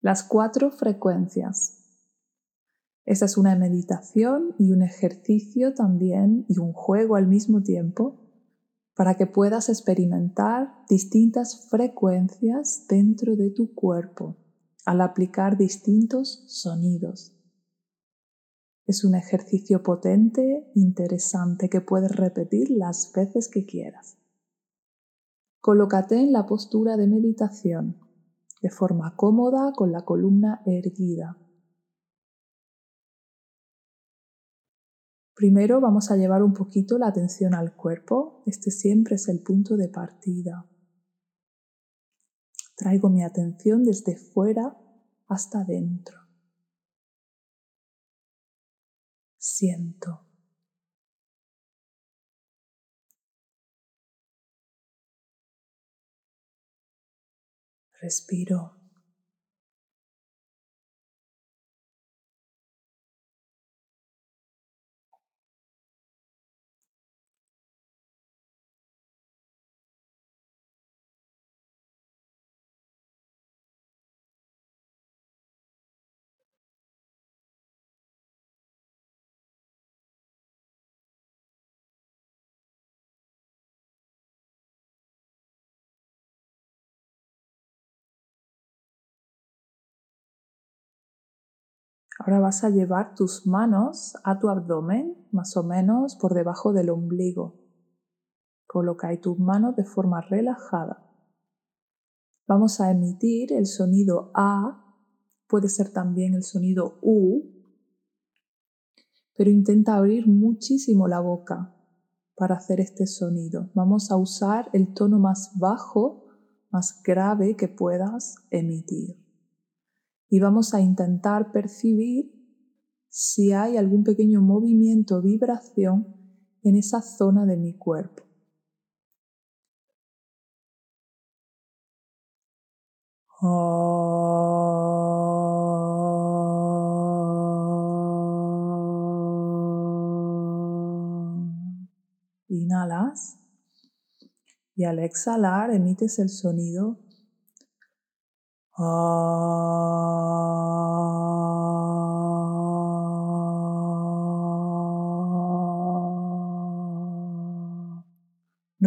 Las cuatro frecuencias. Esta es una meditación y un ejercicio también y un juego al mismo tiempo para que puedas experimentar distintas frecuencias dentro de tu cuerpo al aplicar distintos sonidos. Es un ejercicio potente, interesante, que puedes repetir las veces que quieras. Colócate en la postura de meditación, de forma cómoda con la columna erguida. Primero vamos a llevar un poquito la atención al cuerpo. Este siempre es el punto de partida. Traigo mi atención desde fuera hasta dentro. siento. Respiro. Ahora vas a llevar tus manos a tu abdomen, más o menos por debajo del ombligo. Coloca ahí tus manos de forma relajada. Vamos a emitir el sonido A, puede ser también el sonido U, pero intenta abrir muchísimo la boca para hacer este sonido. Vamos a usar el tono más bajo, más grave que puedas emitir y vamos a intentar percibir si hay algún pequeño movimiento o vibración en esa zona de mi cuerpo. Inhalas y al exhalar emites el sonido no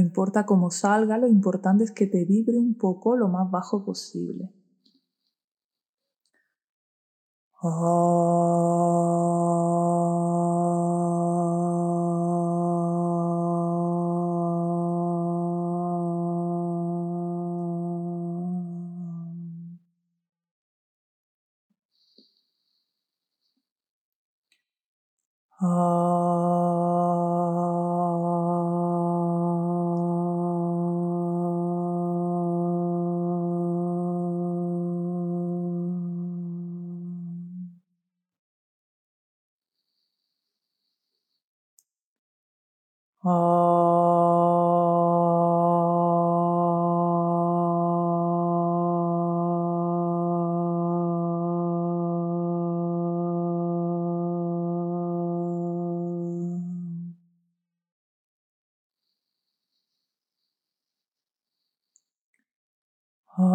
importa cómo salga, lo importante es que te vibre un poco lo más bajo posible. 啊 Ahora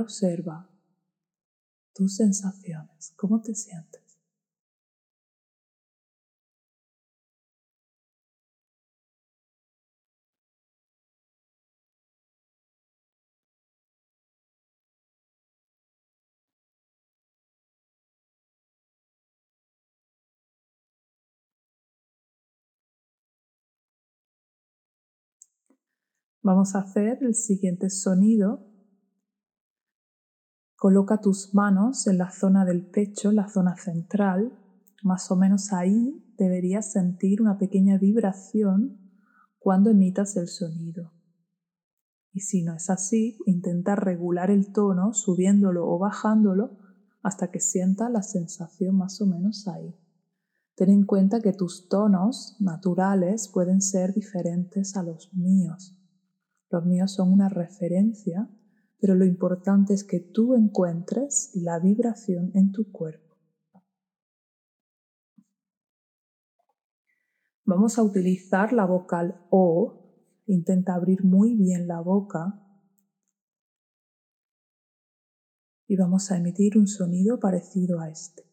observa tus sensaciones, cómo te sientes. Vamos a hacer el siguiente sonido. Coloca tus manos en la zona del pecho, la zona central. Más o menos ahí deberías sentir una pequeña vibración cuando emitas el sonido. Y si no es así, intenta regular el tono subiéndolo o bajándolo hasta que sientas la sensación más o menos ahí. Ten en cuenta que tus tonos naturales pueden ser diferentes a los míos. Los míos son una referencia pero lo importante es que tú encuentres la vibración en tu cuerpo. Vamos a utilizar la vocal O. Intenta abrir muy bien la boca. Y vamos a emitir un sonido parecido a este.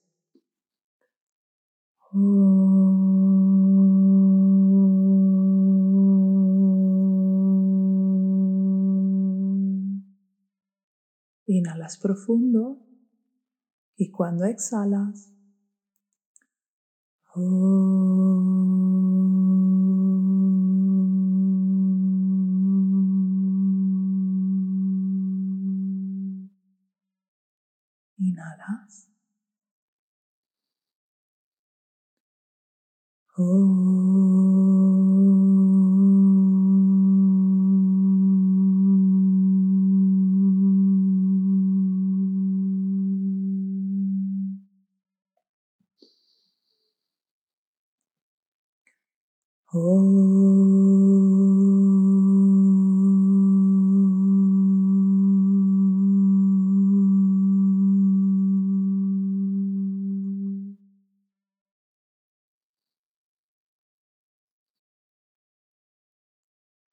Inhalas profundo y cuando exhalas, inhalas.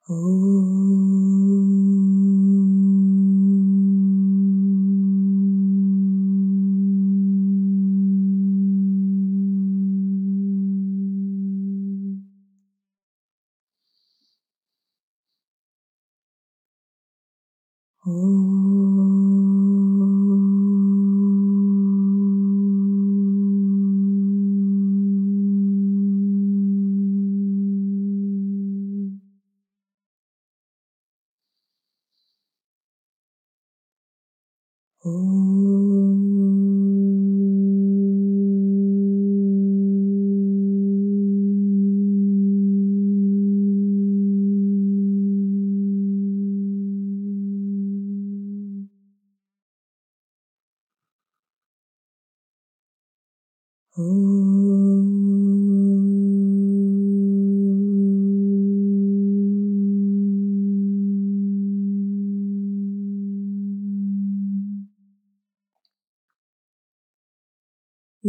Oh. Y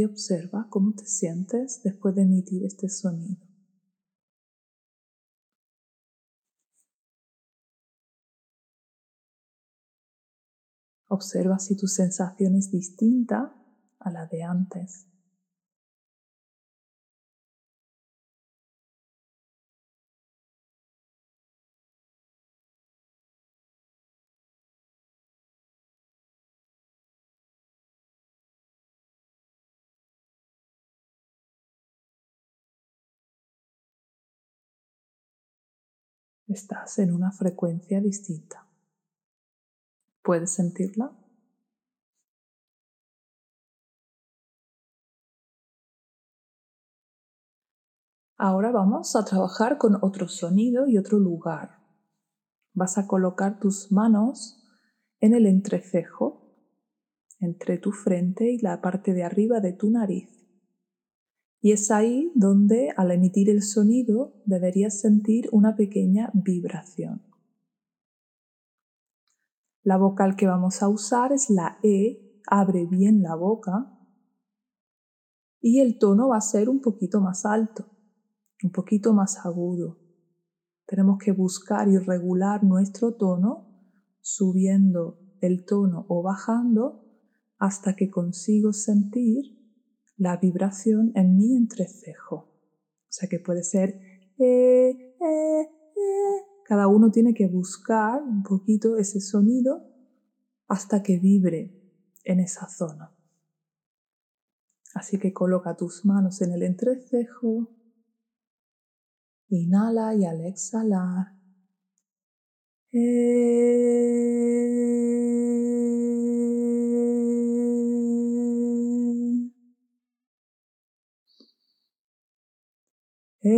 observa cómo te sientes después de emitir este sonido. Observa si tu sensación es distinta a la de antes. Estás en una frecuencia distinta. ¿Puedes sentirla? Ahora vamos a trabajar con otro sonido y otro lugar. Vas a colocar tus manos en el entrecejo, entre tu frente y la parte de arriba de tu nariz. Y es ahí donde al emitir el sonido deberías sentir una pequeña vibración. La vocal que vamos a usar es la E, abre bien la boca y el tono va a ser un poquito más alto, un poquito más agudo. Tenemos que buscar y regular nuestro tono subiendo el tono o bajando hasta que consigo sentir la vibración en mi entrecejo. O sea que puede ser eh, eh, eh. Cada uno tiene que buscar un poquito ese sonido hasta que vibre en esa zona. Así que coloca tus manos en el entrecejo. Inhala y al exhalar. Hey.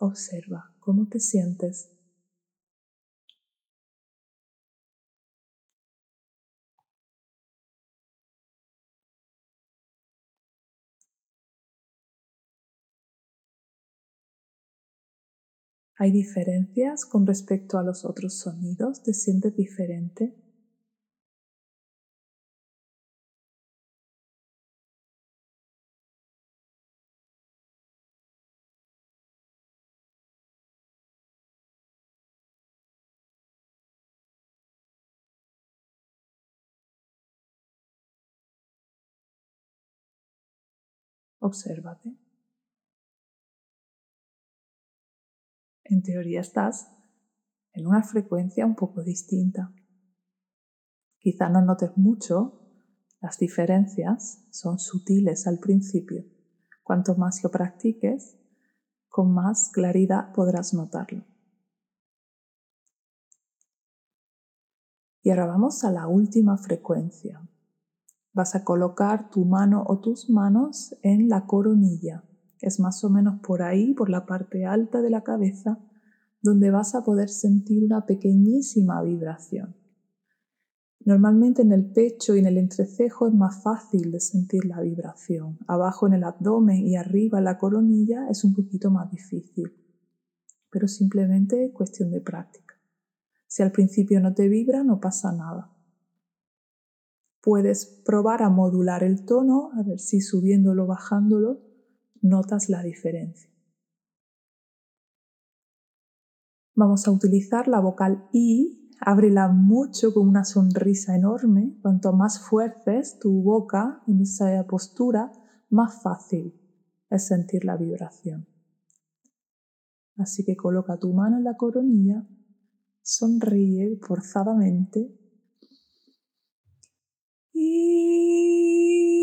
Observa cómo te sientes. ¿Hay diferencias con respecto a los otros sonidos? ¿Te sientes diferente? Obsérvate. En teoría estás en una frecuencia un poco distinta. Quizá no notes mucho, las diferencias son sutiles al principio. Cuanto más lo practiques, con más claridad podrás notarlo. Y ahora vamos a la última frecuencia, Vas a colocar tu mano o tus manos en la coronilla, es más o menos por ahí, por la parte alta de la cabeza, donde vas a poder sentir una pequeñísima vibración. Normalmente en el pecho y en el entrecejo es más fácil de sentir la vibración. Abajo en el abdomen y arriba en la coronilla es un poquito más difícil, pero simplemente es cuestión de práctica. Si al principio no te vibra, no pasa nada. Puedes probar a modular el tono, a ver si subiéndolo bajándolo notas la diferencia. Vamos a utilizar la vocal I, ábrela mucho con una sonrisa enorme. Cuanto más fuerces tu boca en esa postura, más fácil es sentir la vibración. Así que coloca tu mano en la coronilla, sonríe forzadamente Inhala.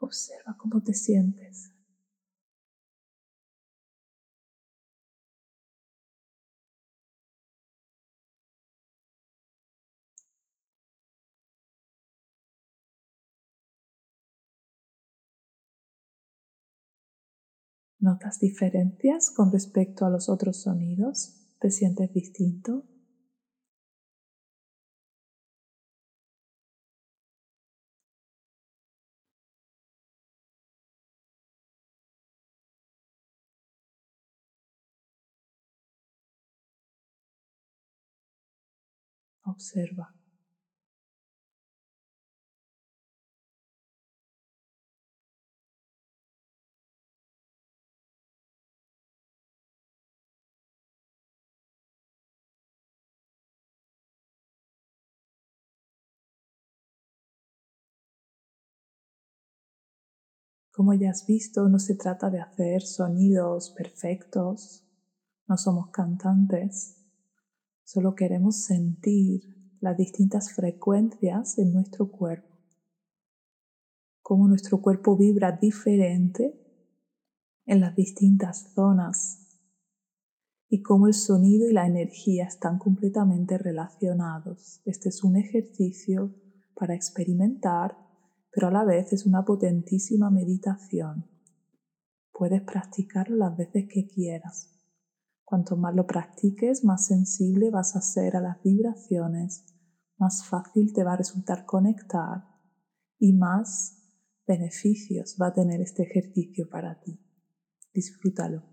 Observa cómo te sientes. ¿Notas diferencias con respecto a los otros sonidos? ¿Te sientes distinto? Observa. Como ya has visto, no se trata de hacer sonidos perfectos, no somos cantantes, solo queremos sentir las distintas frecuencias en nuestro cuerpo, cómo nuestro cuerpo vibra diferente en las distintas zonas y cómo el sonido y la energía están completamente relacionados. Este es un ejercicio para experimentar pero a la vez es una potentísima meditación. Puedes practicarlo las veces que quieras. Cuanto más lo practiques, más sensible vas a ser a las vibraciones, más fácil te va a resultar conectar y más beneficios va a tener este ejercicio para ti. Disfrútalo.